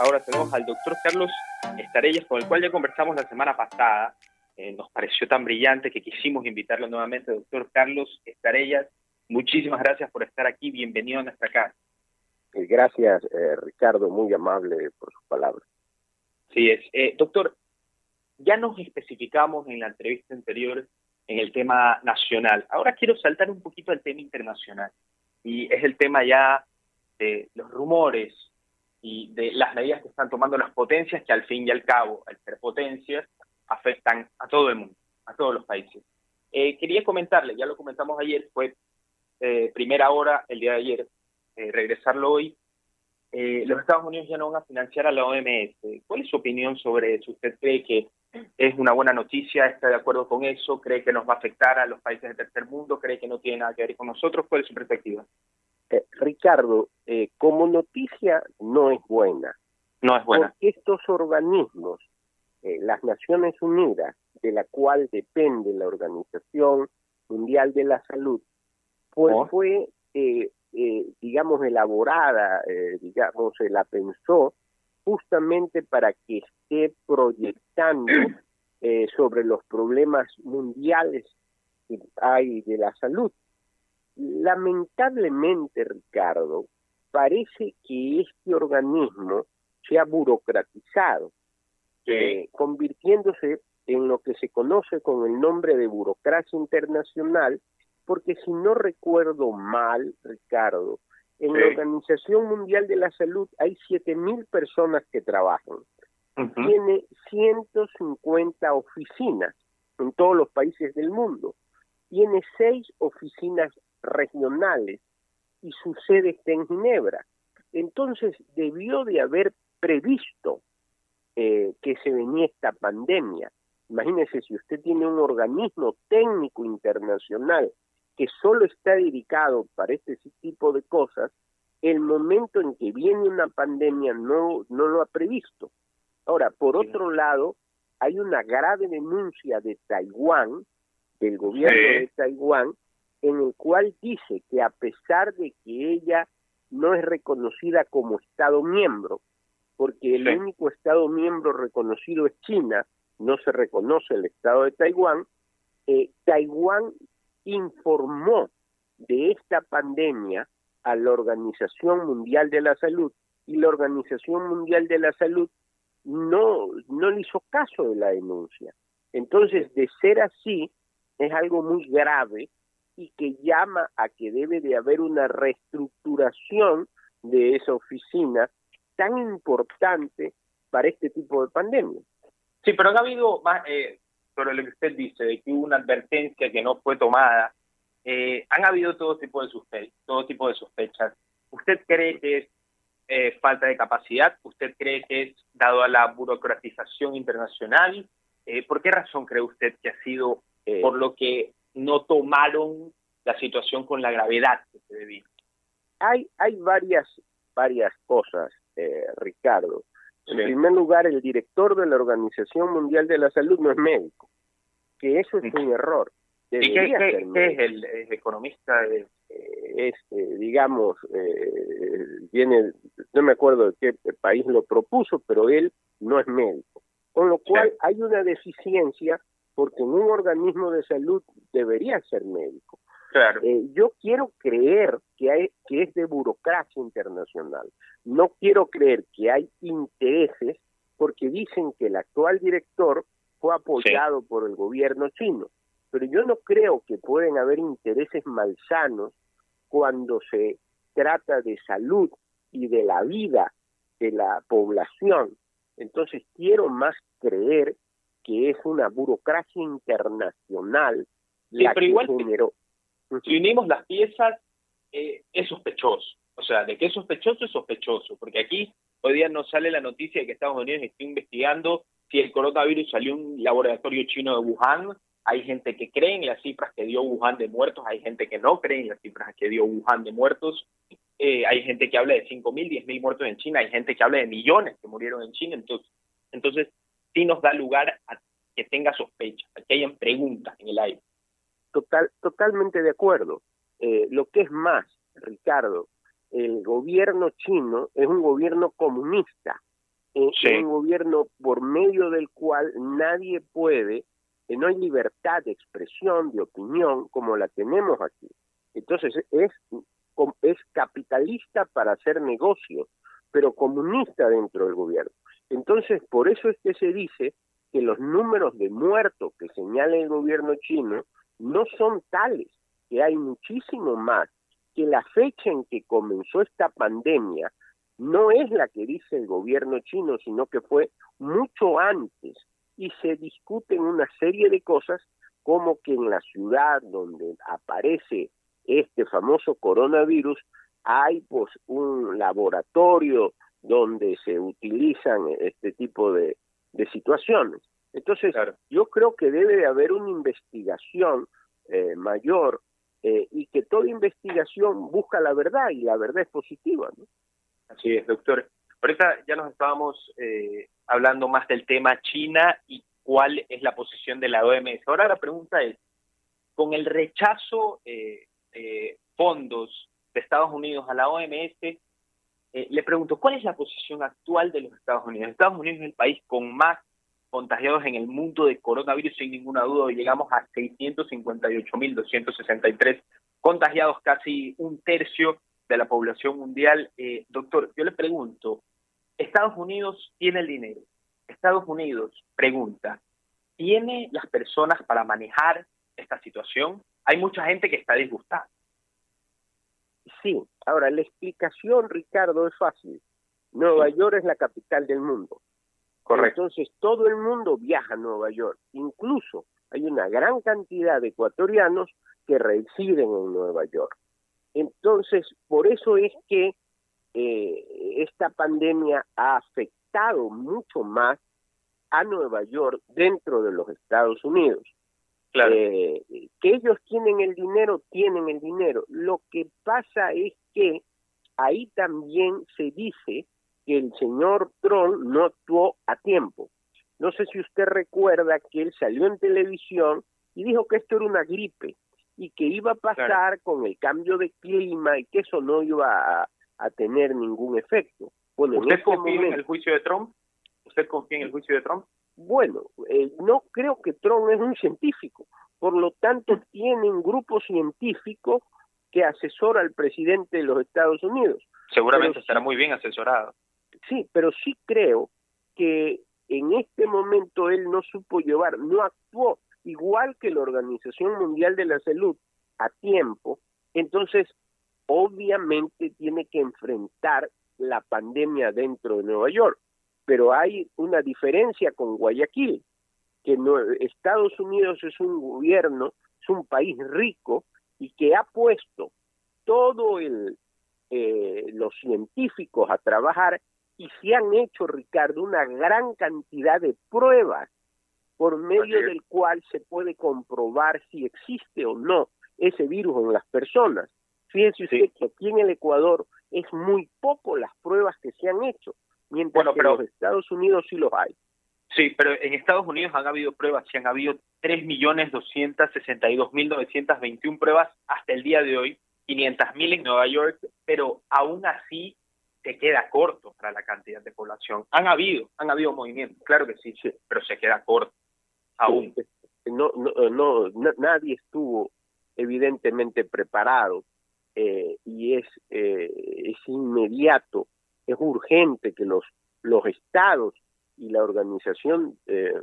ahora tenemos al doctor Carlos Estarellas, con el cual ya conversamos la semana pasada. Eh, nos pareció tan brillante que quisimos invitarlo nuevamente, doctor Carlos Estarellas. Muchísimas gracias por estar aquí. Bienvenido a nuestra casa. Eh, gracias, eh, Ricardo, muy amable por sus palabras. Sí, es. doctor, ya nos especificamos en la entrevista anterior en el tema nacional. Ahora quiero saltar un poquito al tema internacional. Y es el tema ya de los rumores y de las medidas que están tomando las potencias, que al fin y al cabo, al ser potencias, afectan a todo el mundo, a todos los países. Eh, quería comentarle, ya lo comentamos ayer, fue eh, primera hora el día de ayer, eh, regresarlo hoy. los Estados Unidos ya no van a financiar a la OMS. ¿Cuál es su opinión sobre eso? ¿Usted cree que es una buena noticia? ¿Está de acuerdo con eso? ¿Cree que nos va a afectar a los países del tercer mundo? ¿Cree que no tiene nada que ver con nosotros? ¿Cuál es su perspectiva? Eh, Ricardo, eh, como noticia no es buena. No es buena. Porque estos organismos, eh, las Naciones Unidas, de la cual depende la Organización Mundial de la Salud, pues oh. fue, digamos, elaborada, digamos, se la pensó justamente para que esté proyectando sobre los problemas mundiales que hay de la salud. Lamentablemente, Ricardo, parece que este organismo se ha burocratizado, eh, convirtiéndose en lo que se conoce con el nombre de burocracia internacional, porque si no recuerdo mal, Ricardo, en la Organización Mundial de la Salud hay 7.000 personas que trabajan. Tiene 150 oficinas en todos los países del mundo. Tiene seis oficinas regionales y su sede está en Ginebra. Entonces debió de haber previsto eh, que se venía esta pandemia. Imagínese si usted tiene un organismo técnico internacional que solo está dedicado para este tipo de cosas, el momento en que viene una pandemia no, no lo ha previsto. Ahora, por otro lado, hay una grave denuncia de Taiwán, del gobierno de Taiwán, en el cual dice que a pesar de que ella no es reconocida como Estado miembro, porque el único Estado miembro reconocido es China, no se reconoce el Estado de Taiwán, eh, Taiwán informó de esta pandemia a la Organización Mundial de la Salud y la Organización Mundial de la Salud no, no le hizo caso de la denuncia. Entonces, de ser así, es algo muy grave y que llama a que debe de haber una reestructuración de esa oficina tan importante para este tipo de pandemia. Sí, pero ha habido más, eh, sobre lo que usted dice, de que hubo una advertencia que no fue tomada. Eh, han habido todo tipo de sospechas, todo tipo de sospechas. ¿Usted cree que es eh, falta de capacidad? ¿Usted cree que es dado a la burocratización internacional? Eh, ¿Por qué razón cree usted que ha sido por lo que no tomaron la situación con la gravedad que se debía. Hay, hay varias, varias cosas, eh, Ricardo. En primer lugar, el director de la Organización Mundial de la Salud no es médico, que eso es un error. ¿Y qué, es el, economista? Es, eh, eh, digamos, eh, viene, no me acuerdo de qué país lo propuso, pero él no es médico. Con lo cual hay una deficiencia porque en un organismo de salud debería ser médico. Claro. Eh, yo quiero creer que, hay, que es de burocracia internacional. No quiero creer que hay intereses porque dicen que el actual director fue apoyado por el gobierno chino. Pero yo no creo que pueden haber intereses malsanos cuando se trata de salud y de la vida de la población. Entonces quiero más creer que es una burocracia internacional la que generó. Si unimos las piezas, eh, es sospechoso. O sea, de qué es sospechoso es sospechoso, porque aquí hoy día nos sale la noticia de que Estados Unidos está investigando si el coronavirus salió un laboratorio chino de Wuhan. Hay gente que cree en las cifras que dio Wuhan de muertos, hay gente que no cree en las cifras que dio Wuhan de muertos. Eh, hay gente que habla de 5.000, 10.000 muertos en China, hay gente que habla de millones que murieron en China. Entonces, entonces sí nos da lugar a que tenga sospecha, a que hayan preguntas en el aire. Total, totalmente de acuerdo. Eh, lo que es más, Ricardo, el gobierno chino es un gobierno comunista un gobierno por medio del cual nadie puede, que no hay libertad de expresión, de opinión, como la tenemos aquí. Entonces es, es capitalista para hacer negocios, pero comunista dentro del gobierno. Entonces, por eso es que se dice que los números de muertos que señala el gobierno chino no son tales, que hay muchísimo más, que la fecha en que comenzó esta pandemia no es la que dice el gobierno chino, sino que fue mucho antes. Y se discuten una serie de cosas como que en la ciudad donde aparece este famoso coronavirus hay pues un laboratorio donde se utilizan este tipo de, situaciones. Entonces, yo creo que debe de haber una investigación eh, mayor eh, y que toda investigación busca la verdad y la verdad es positiva. ¿no? Así es, doctor. Ahorita ya nos estábamos eh, hablando más del tema China y cuál es la posición de la OMS. Ahora la pregunta es, con el rechazo eh, de fondos de Estados Unidos a la OMS, eh, le pregunto, ¿cuál es la posición actual de los Estados Unidos? Estados Unidos es el país con más contagiados en el mundo de coronavirus, sin ninguna duda, llegamos a 658.263 contagiados, casi un tercio de la población mundial. Eh, doctor, yo le pregunto, Estados Unidos tiene el dinero. Estados Unidos pregunta, ¿tiene las personas para manejar esta situación? Hay mucha gente que está disgustada. Sí, ahora la explicación, Ricardo, es fácil. Nueva York es la capital del mundo. Correcto. Entonces todo el mundo viaja a Nueva York. Incluso hay una gran cantidad de ecuatorianos que residen en Nueva York. Entonces, por eso es que eh, esta pandemia ha afectado mucho más a Nueva York dentro de los Estados Unidos. Claro. Eh, que ellos tienen el dinero, tienen el dinero. Lo que pasa es que ahí también se dice que el señor Trump no actuó a tiempo. No sé si usted recuerda que él salió en televisión y dijo que esto era una gripe y que iba a pasar con el cambio de clima y que eso no iba a, tener ningún efecto. Bueno, ¿Usted este confía en el juicio de Trump? ¿Usted confía en el juicio de Trump? Bueno, eh, no creo que Trump es un científico, por lo tanto tiene un grupo científico que asesora al presidente de los Estados Unidos. Seguramente estará muy bien asesorado. Sí, pero sí creo que en este momento él no supo llevar, no actuó igual que la Organización Mundial de la Salud, a tiempo, entonces obviamente tiene que enfrentar la pandemia dentro de Nueva York. Pero hay una diferencia con Guayaquil, que Estados Unidos es un gobierno, es un país rico y que ha puesto todo el eh, los científicos a trabajar y se han hecho, Ricardo, una gran cantidad de pruebas por medio del cual se puede comprobar si existe o no ese virus en las personas. Fíjense usted que aquí en el Ecuador es muy poco las pruebas que se han hecho, mientras que en los Estados Unidos sí los hay. Sí, pero en Estados Unidos han habido pruebas, sí han habido 3.262.921 pruebas hasta el día de hoy, 500.000 en Nueva York, pero aún así se queda corto para la cantidad de población. Han habido, han habido movimientos, claro que sí, sí. pero se queda corto aún. No, no, no, nadie estuvo evidentemente preparado eh, y es, eh, es inmediato, es urgente que los, los estados y la organización eh,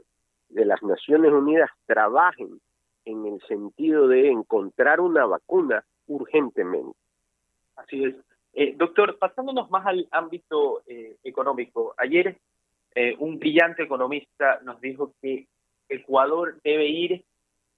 de las Naciones Unidas trabajen en el sentido de encontrar una vacuna urgentemente. Así es. doctor, pasándonos más al ámbito económico, ayer un brillante economista nos dijo que Ecuador debe ir,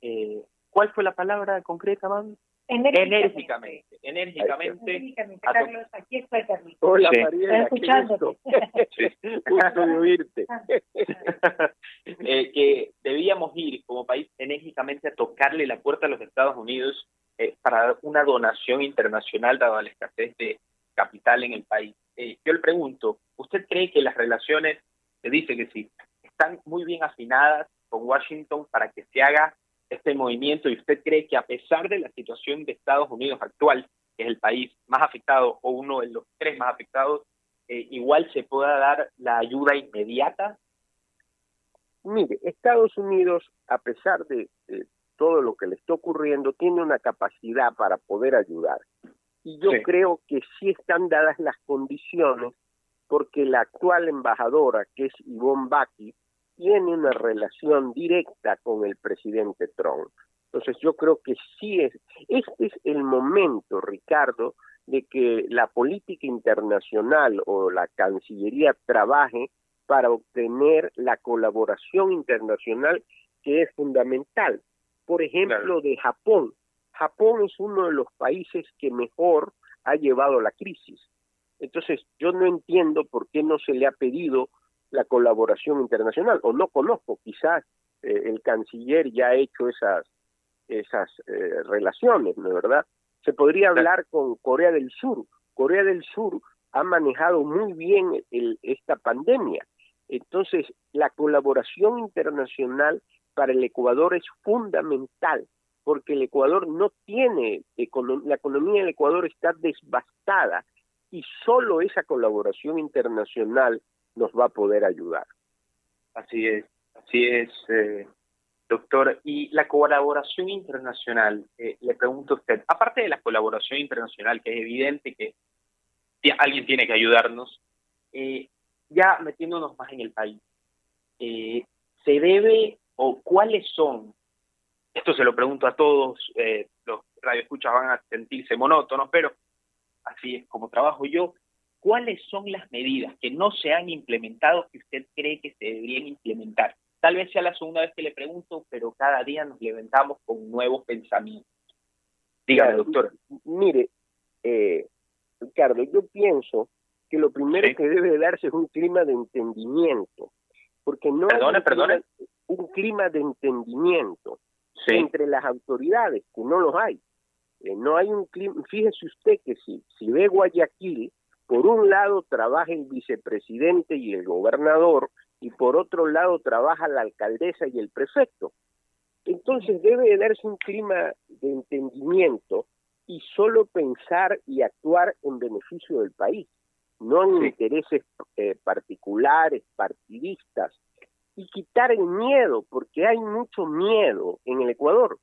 eh, ¿cuál fue la palabra concreta, man? Enérgicamente. Enérgicamente. Enérgicamente. Carlos, aquí estoy, Carlos. Hola, María. escuchándote. Gusto de oírte. eh, que debíamos ir como país enérgicamente a tocarle la puerta a los Estados Unidos eh, para una donación internacional dada la escasez de capital en el país. Eh, yo le pregunto, ¿usted cree que las relaciones, se dice que sí, están muy bien afinadas con Washington para que se haga este movimiento y usted cree que a pesar de la situación de Estados Unidos actual, que es el país más afectado o uno de los tres más afectados, eh, igual se pueda dar la ayuda inmediata? Mire, Estados Unidos, a pesar de, todo lo que le está ocurriendo, tiene una capacidad para poder ayudar. Y yo creo que sí están dadas las condiciones porque la actual embajadora, que es Yvonne Baki, tiene una relación directa con el presidente Trump. Entonces yo creo que sí es, este es el momento, Ricardo, de que la política internacional o la Cancillería trabaje para obtener la colaboración internacional que es fundamental. Por ejemplo, de Japón. Japón es uno de los países que mejor ha llevado la crisis. Entonces, yo no entiendo por qué no se le ha pedido la colaboración internacional, o no conozco, quizás eh, el canciller ya ha hecho esas, esas eh, relaciones, ¿no es verdad? Se podría hablar con Corea del Sur. Corea del Sur ha manejado muy bien esta pandemia. Entonces, la colaboración internacional para el Ecuador es fundamental, porque el Ecuador no tiene, la economía del Ecuador está devastada y solo esa colaboración internacional nos va a poder ayudar. Así es, así es, eh, doctor. Y la colaboración internacional, eh, le pregunto a usted, aparte de la colaboración internacional, que es evidente que alguien tiene que ayudarnos, eh, ya metiéndonos más en el país, ¿se debe o cuáles son, esto se lo pregunto a todos, los radioescuchas van a sentirse monótonos, pero así es como trabajo yo, ¿cuáles son las medidas que no se han implementado que usted cree que se deberían implementar? Tal vez sea la segunda vez que le pregunto, pero cada día nos levantamos con nuevos pensamientos. Dígame, doctor. Mire, eh, Ricardo, yo pienso que lo primero que debe darse es un clima de entendimiento, porque no perdone, hay un clima de entendimiento entre las autoridades, que no los hay. Eh, no hay un clima, fíjese usted que si, si ve Guayaquil, por un lado trabaja el vicepresidente y el gobernador, y por otro lado trabaja la alcaldesa y el prefecto. Entonces debe darse un clima de entendimiento y solo pensar y actuar en beneficio del país, no en intereses eh, particulares, partidistas, y quitar el miedo, porque hay mucho miedo en el Ecuador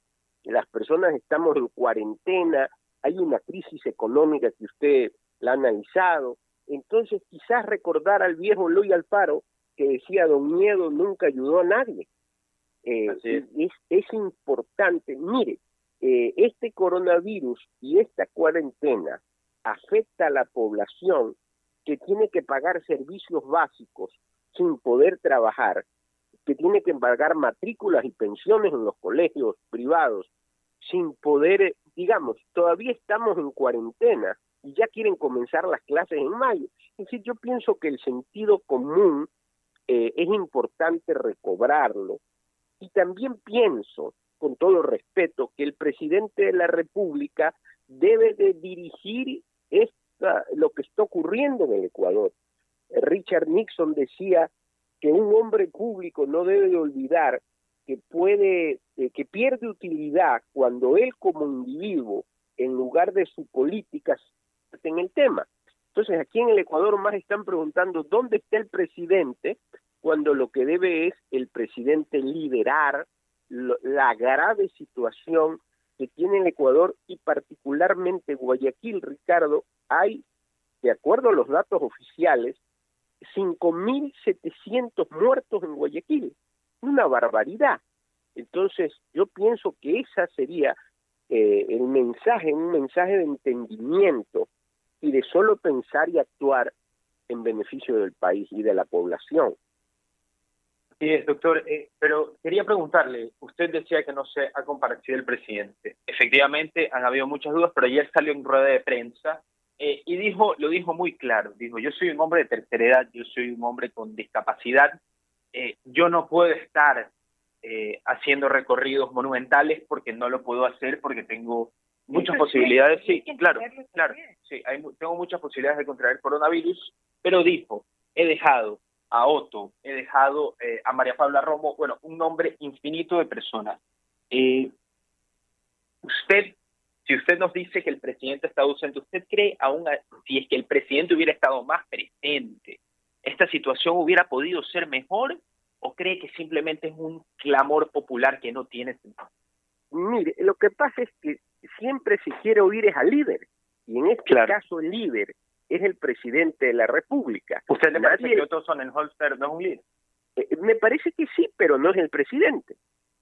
las personas estamos en cuarentena, hay una crisis económica que usted la ha analizado, entonces quizás recordar al viejo Luis Alfaro que decía don miedo nunca ayudó a nadie. Eh, es. Es, importante, mire, eh, este coronavirus y esta cuarentena afecta a la población que tiene que pagar servicios básicos sin poder trabajar, que tiene que pagar matrículas y pensiones en los colegios privados, sin poder, eh, digamos, todavía estamos en cuarentena y ya quieren comenzar las clases en mayo. Es decir, yo pienso que el sentido común eh, es importante recobrarlo y también pienso, con todo respeto, que el presidente de la República debe de dirigir esta, lo que está ocurriendo en el Ecuador. Richard Nixon decía que un hombre público no debe de olvidar que puede, eh, que pierde utilidad cuando él como individuo, en lugar de su política, en el tema. Entonces, aquí en el Ecuador más están preguntando dónde está el presidente, cuando lo que debe es el presidente liderar la grave situación que tiene el Ecuador y particularmente Guayaquil, Ricardo, hay, de acuerdo a los datos oficiales, 5.700 muertos en Guayaquil una barbaridad. Entonces, yo pienso que esa sería eh, el mensaje, un mensaje de entendimiento y de solo pensar y actuar en beneficio del país y de la población. Sí, doctor, eh, pero quería preguntarle, usted decía que no se ha comparecido el presidente. Efectivamente, han habido muchas dudas, pero ayer salió en rueda de prensa eh, y dijo, lo dijo muy claro, dijo, yo soy un hombre de tercera edad, yo soy un hombre con discapacidad eh, yo no puedo estar haciendo recorridos monumentales porque no lo puedo hacer porque tengo muchas posibilidades, sí, claro, claro, sí, hay, tengo muchas posibilidades de contraer coronavirus, pero dijo, he dejado a Otto, he dejado eh, a María Paula Romo, bueno, un nombre infinito de personas. ¿Usted si usted nos dice que el presidente está ausente, ¿usted cree aún, si es que el presidente hubiera estado más presente, esta situación hubiera podido ser mejor o cree que simplemente es un clamor popular que no tiene sentido? Mire, lo que pasa es que siempre se quiere oír es al líder, y en este caso el líder es el presidente de la República. ¿Usted le parece que Otto Sonnenholster no es un líder? Eh, me parece que sí, pero no es el presidente.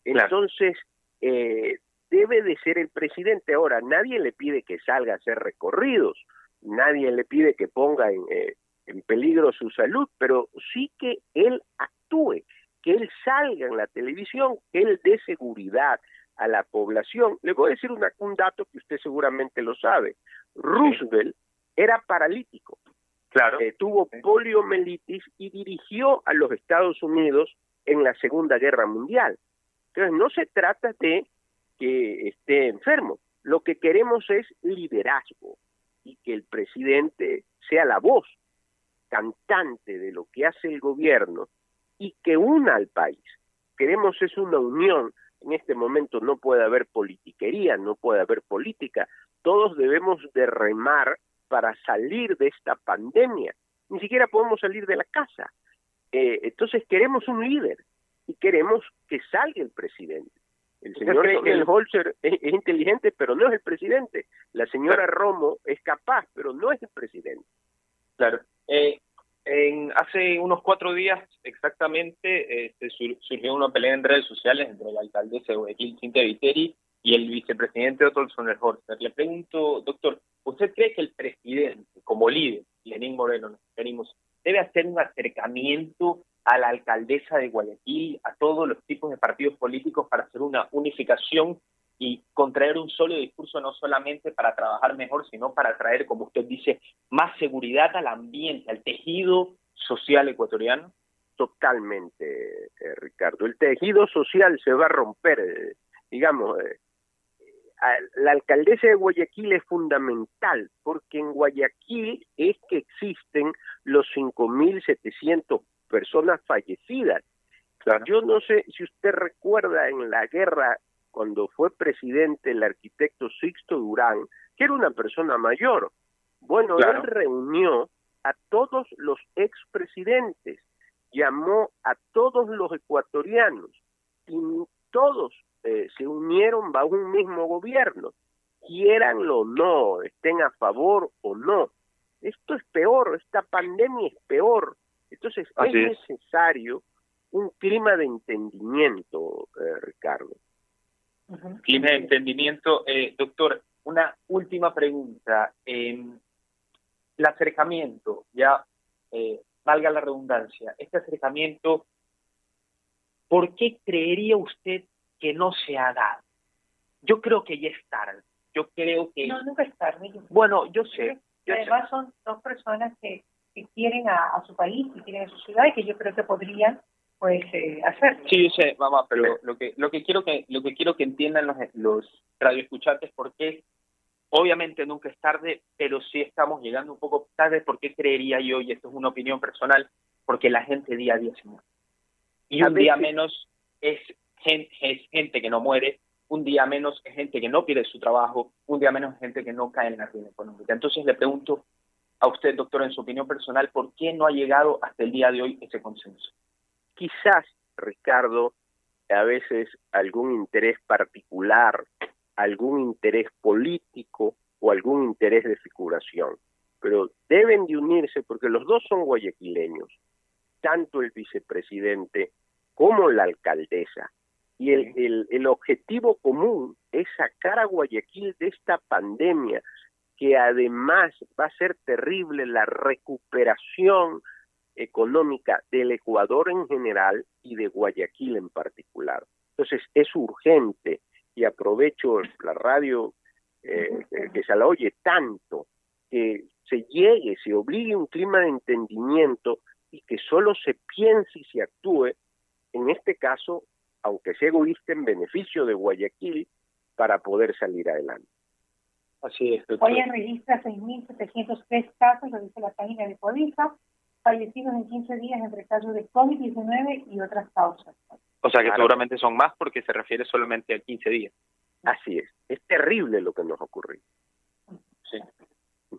Entonces, eh, debe de ser el presidente. Ahora, nadie le pide que salga a hacer recorridos, nadie le pide que ponga en, eh, en peligro su salud, pero sí que él actúe, que él salga en la televisión, que él dé seguridad a la población. Le voy a decir un dato que usted seguramente lo sabe. Roosevelt era paralítico. Claro. Eh, tuvo poliomielitis y dirigió a los Estados Unidos en la Segunda Guerra Mundial. Entonces, no se trata de que esté enfermo. Lo que queremos es liderazgo y que el presidente sea la voz cantante de lo que hace el gobierno y que una al país. Queremos es una unión. En este momento no puede haber politiquería, no puede haber política. Todos debemos de remar para salir de esta pandemia. Ni siquiera podemos salir de la casa. Eh, entonces queremos un líder y queremos que salga el presidente. El señor el Holzer es, inteligente, pero no es el presidente. La señora Romo es capaz, pero no es el presidente. Claro. Eh, en, hace unos cuatro días exactamente este, surgió una pelea en redes sociales entre el alcaldesa de Guayaquil, Cintia Viteri, y el vicepresidente Otto Sonnenholzer. Le pregunto, doctor, ¿usted cree que el presidente, como líder, Lenín Moreno, nos referimos, debe hacer un acercamiento a la alcaldesa de Guayaquil, a todos los tipos de partidos políticos para hacer una unificación y contraer un solo discurso no solamente para trabajar mejor, sino para traer, como usted dice, más seguridad al ambiente, al tejido social ecuatoriano? Totalmente, eh, Ricardo. El tejido social se va a romper, eh, digamos, eh, la alcaldesa de Guayaquil es fundamental porque en Guayaquil es que existen los 5.700 personas fallecidas. Yo no sé si usted recuerda en la guerra cuando fue presidente el arquitecto Sixto Durán, que era una persona mayor. Bueno, él reunió a todos los expresidentes, llamó a todos los ecuatorianos y todos eh, se unieron bajo un mismo gobierno, quieranlo o no, estén a favor o no. Esto es peor, esta pandemia es peor. Entonces es, necesario un clima de entendimiento, eh, Ricardo. Clima de entendimiento. Eh, doctor, una última pregunta. el acercamiento, ya valga la redundancia, este acercamiento, ¿por qué creería usted que no se ha dado. Yo creo que ya es tarde. Yo creo que... No, nunca es tarde. Bueno, yo sé. además son dos personas que, que quieren a, su país y quieren a su ciudad y que yo creo que podrían pues eh, hacer. Sí, yo sé, mamá, pero lo que lo que quiero que lo que quiero que entiendan los los radioescuchantes porque obviamente nunca es tarde, pero sí estamos llegando un poco tarde porque creería yo y esto es una opinión personal porque la gente día a día se muere. Y un día menos es gente, es gente que no muere, un día menos es gente que no pierde su trabajo, un día menos es gente que no cae en la ruina económica. Entonces le pregunto a usted, doctor, en su opinión personal, ¿por qué no ha llegado hasta el día de hoy ese consenso? Quizás, Ricardo, a veces algún interés particular, algún interés político o algún interés de figuración, pero deben de unirse porque los dos son guayaquileños, tanto el vicepresidente como la alcaldesa. Y el, el, objetivo común es sacar a Guayaquil de esta pandemia, que además va a ser terrible la recuperación económica del Ecuador en general y de Guayaquil en particular. Entonces es urgente y aprovecho la radio eh, que se la oye tanto, que se llegue, se obligue un clima de entendimiento y que solo se piense y se actúe, en este caso, aunque sea egoísta, en beneficio de Guayaquil para poder salir adelante. Así es. Hoy en registra 6.703 casos, lo dice la página de Codiza, fallecidos en 15 días entre casos de COVID-19 y otras causas. O sea que seguramente son más porque se refiere solamente a 15 días. Así es, es terrible lo que nos ocurrió. Sí.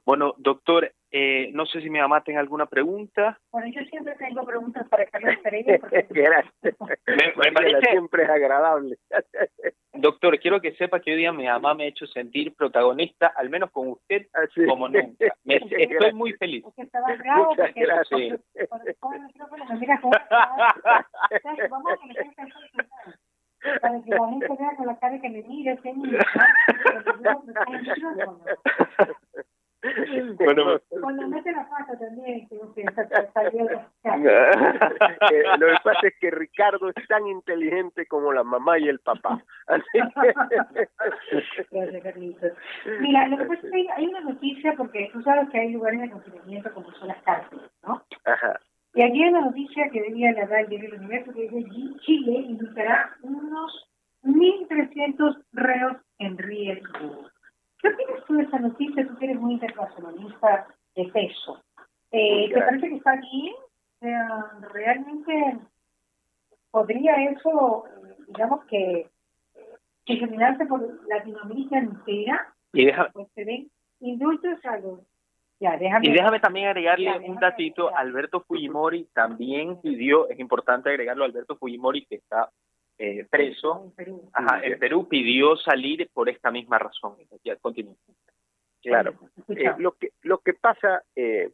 Bueno, doctor, eh, no sé si mi mamá tenga alguna pregunta. Bueno, yo siempre tengo preguntas para Carlos Pereira. Gracias. Me, parece... Siempre es agradable. Doctor, quiero que sepa que hoy día mi mamá me ha hecho sentir protagonista, al menos con usted, como nunca. Me, estoy muy feliz. Porque estaba bravo, Muchas porque gracias. Me mira. Vamos a que para que gente vea con la cara que me mira, ese niño, ¿no? bueno, Cuando mete la pata también, que eh, Lo que pasa es que Ricardo es tan inteligente como la mamá y el papá. Gracias, Carlitos. Mira, lo que pasa es que hay una noticia, porque tú sabes que hay lugares de confinamiento como son las cárceles, ¿no? Ajá. Y aquí hay una noticia que venía la dar el universo que dice Chile invitará unos 1.300 reos en riesgo. ¿Qué opinas tú de esa noticia? Tú eres muy internacionalista de peso. Eh, ¿Te parece que está bien? ¿Realmente podría eso, digamos que, que por Latinoamérica entera? Y deja... Pues se ven indultos a los ya, déjame, y déjame también agregarle un datito, Alberto Fujimori también pidió, es importante agregarlo, Alberto Fujimori que está eh, preso en Perú. Ajá, el Perú pidió salir por esta misma razón. Ya, continúo. Claro. Eh, lo que lo que pasa eh,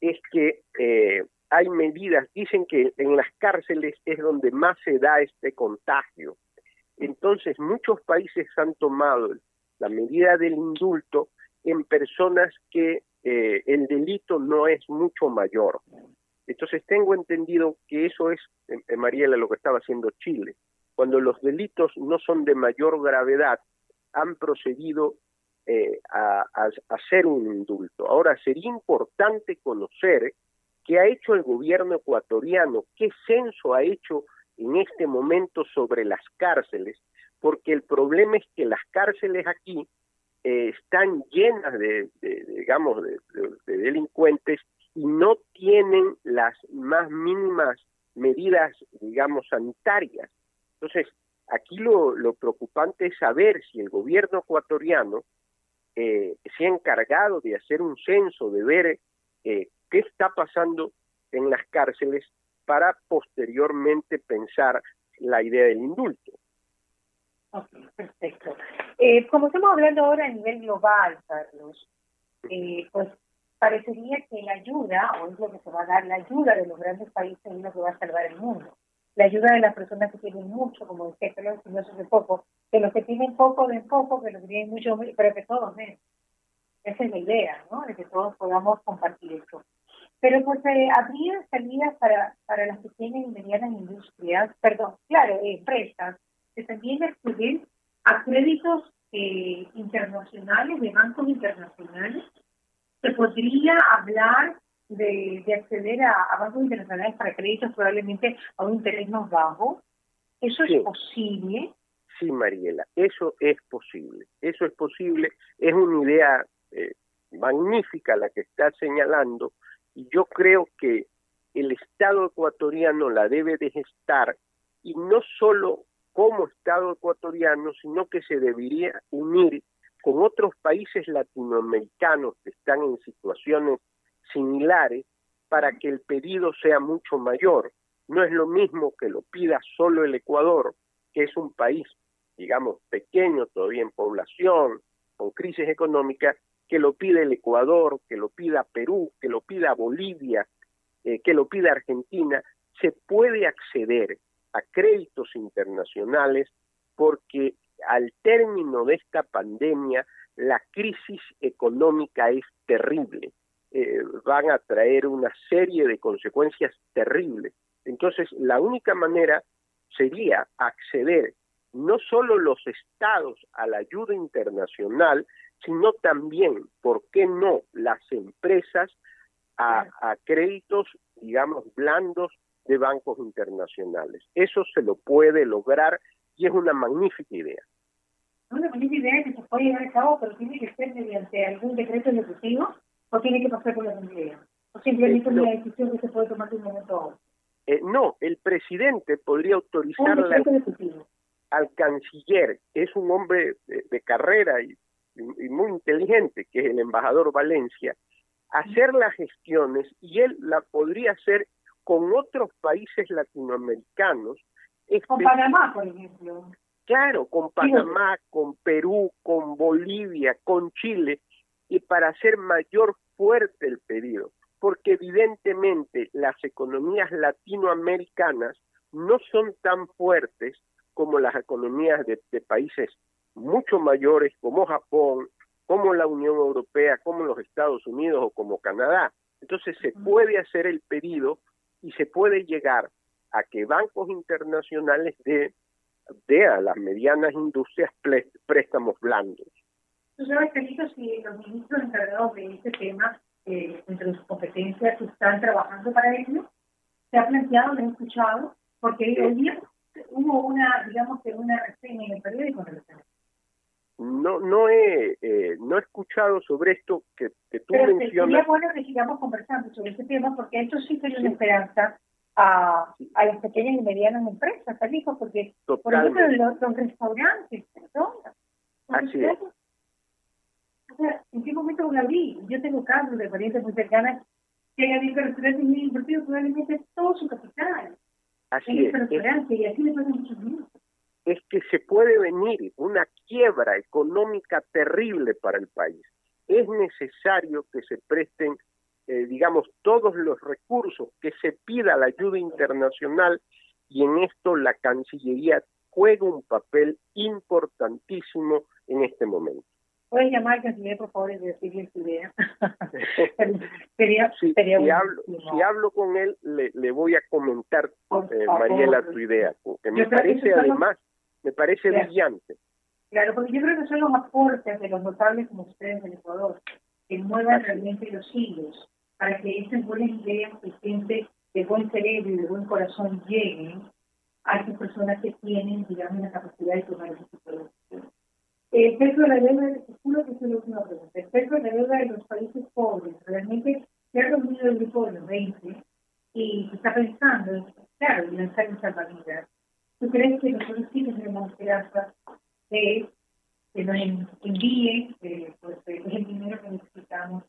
es que eh, hay medidas, dicen que en las cárceles es donde más se da este contagio. Entonces, muchos países han tomado la medida del indulto en personas que el delito no es mucho mayor. Entonces tengo entendido que eso es, Mariela, lo que estaba haciendo Chile. Cuando los delitos no son de mayor gravedad, han procedido eh, a, hacer un indulto. Ahora, sería importante conocer qué ha hecho el gobierno ecuatoriano, qué censo ha hecho en este momento sobre las cárceles, porque el problema es que las cárceles aquí eh, están llenas de, digamos, de, delincuentes y no tienen las más mínimas medidas, digamos, sanitarias. Entonces, aquí lo, lo preocupante es saber si el gobierno ecuatoriano eh, se ha encargado de hacer un censo, de ver eh, qué está pasando en las cárceles para posteriormente pensar la idea del indulto. Ok, perfecto. Eh, como estamos hablando ahora a nivel global, Carlos, eh, pues parecería que la ayuda, o es lo que se va a dar, la ayuda de los grandes países es lo que va a salvar el mundo. La ayuda de las personas que tienen mucho, como decía que los de poco, que los que tienen poco den poco, que los que tienen mucho, pero que todos den. Esa es la idea, ¿no? De que todos podamos compartir eso. Pero pues eh, habría salidas para, para las pequeñas y medianas industrias, perdón, claro, empresas, que también acceder a créditos eh, internacionales, de bancos internacionales, se podría hablar de, acceder a, bancos internacionales para créditos probablemente a un interés más bajo. ¿Eso es posible? Sí, Mariela, eso es posible. Eso es posible. Es una idea eh, magnífica la que está señalando y yo creo que el Estado ecuatoriano la debe de gestar y no solo como Estado ecuatoriano, sino que se debería unir con otros países latinoamericanos que están en situaciones similares para que el pedido sea mucho mayor. No es lo mismo que lo pida solo el Ecuador, que es un país, digamos, pequeño todavía en población, con crisis económica, que lo pida el Ecuador, que lo pida Perú, que lo pida Bolivia, eh, que lo pida Argentina. Se puede acceder a créditos internacionales porque al término de esta pandemia, la crisis económica es terrible. Eh, van a traer una serie de consecuencias terribles. Entonces, la única manera sería acceder no solo los estados a la ayuda internacional, sino también, ¿por qué no?, las empresas a, a créditos, digamos, blandos de bancos internacionales. Eso se lo puede lograr y es una magnífica idea. Una magnífica idea que se puede llevar a cabo, pero tiene que ser mediante algún decreto ejecutivo o tiene que pasar por la asamblea. O simplemente una decisión que se puede tomar de un momento a otro. Eh, no, el presidente podría autorizar ejecutivo. al canciller, que es un hombre de, carrera y, muy inteligente, que es el embajador Valencia, hacer las gestiones y él la podría hacer con otros países latinoamericanos. Con Panamá, por ejemplo. Claro, con Panamá, con Perú, con Bolivia, con Chile, y para hacer mayor fuerte el pedido, porque evidentemente las economías latinoamericanas no son tan fuertes como las economías de, países mucho mayores como Japón, como la Unión Europea, como los Estados Unidos o como Canadá. Entonces se puede hacer el pedido y se puede llegar a que bancos internacionales de, de a las medianas industrias préstamos blandos. ¿Tú sabes, Carlitos, si los ministros encargados de este tema, eh, entre sus competencias, están trabajando para ello? ¿Se ha planteado, lo he escuchado? Porque el día hubo una, digamos que una reseña en el periódico no no he eh, no he escuchado sobre esto que, que tú Pero mencionas. Sería bueno que sigamos conversando sobre este tema porque esto sí sería una esperanza a, a las pequeñas y medianas empresas, hijo porque por ejemplo los, los restaurantes, perdón, Así es. Sea, ¿en qué momento lo abrí? Yo tengo casos de parientes muy cercanas que han abierto restaurantes muy invertido probablemente todo su capital. Así es. Es que se puede venir una quiebra económica terrible para el país. Es necesario que se presten, eh, digamos, todos los recursos, que se pida la ayuda internacional y en esto la Cancillería juega un papel importantísimo en este momento. Puedes llamar al canciller, por favor, y decirle su idea. si, hablo, si hablo con él, le, le voy a comentar, eh, Mariela, tu idea, que me parece además, me parece brillante. Claro, porque yo creo que son los aportes de los notables como ustedes en Ecuador, que muevan realmente los hilos, para que estas buenas ideas de gente de buen cerebro y de buen corazón lleguen a esas personas que tienen, digamos, la capacidad de tomar ese tipo de decisiones. El peso de la deuda, juro que es la última pregunta, el peso de la deuda de los países pobres, realmente se ha reunido el grupo de los 20 y se está pensando, claro, en lanzar en salvavidas. ¿Tú crees que nosotros sí tenemos esperanza de que nos envíen eh, pues, el dinero que necesitamos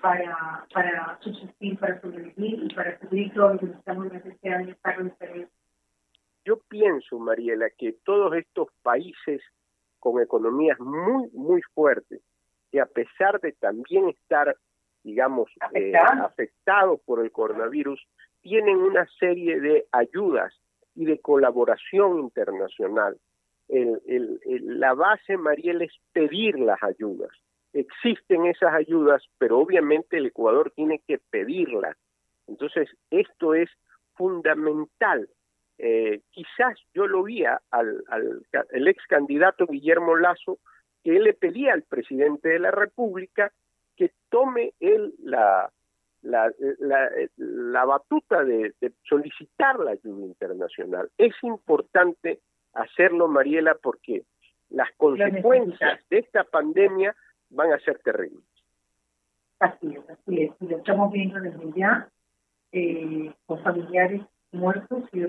para, para subsistir, para sobrevivir y para cubrir todo lo que necesitamos durante este año, Yo pienso, Mariela, que todos estos países con economías muy, muy fuertes, que a pesar de también estar, digamos, eh, afectados por el coronavirus, tienen una serie de ayudas y de colaboración internacional. El, la base, Mariel, es pedir las ayudas. Existen esas ayudas, pero obviamente el Ecuador tiene que pedirlas. Entonces, esto es fundamental eh, quizás yo lo vi al, al el ex candidato Guillermo Lazo, que él le pedía al presidente de la República que tome él la, la, la, batuta de, solicitar la ayuda internacional. Es importante hacerlo, Mariela, porque las consecuencias de esta pandemia van a ser terribles. Así es, así es. lo estamos viendo desde ya eh, con familiares muertos y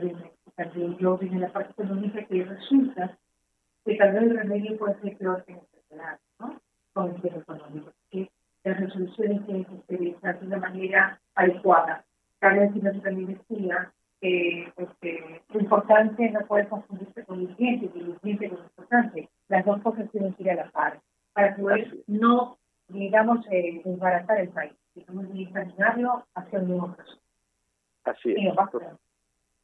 también yo en la parte económica que resulta que tal vez el remedio puede ser peor que enfermedad, ¿no? Con el tema económico. Que las resoluciones tienen que ser de una manera adecuada. Carlos Espinosa también decía que pues, lo importante no puede confundirse con el urgente, que el urgente con lo importante. Las dos cosas tienen que ir a la par para poder no, digamos, eh, desbaratar el país. Un imaginario hacia el nuevo proceso. Así es.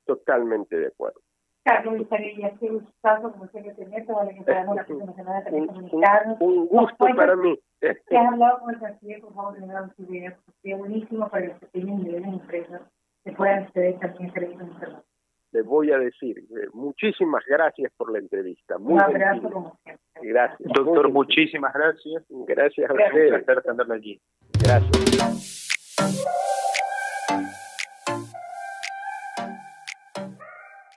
Totalmente de acuerdo. Carlos, ya qué gustazo, como siempre, tenerte, vale que podamos la próxima semana también comunicarnos. Un gusto para mí. Que has hablado con el canciller, por favor, que me dan su idea, porque sería buenísimo para los pequeños y medianas empresas que puedan acceder también de internet. Les voy a decir, eh, muchísimas gracias por la entrevista. Muy Un abrazo como siempre. Gracias. Doctor, muchísimas gracias. Gracias a ustedes. Un placer tenerlo allí. Gracias.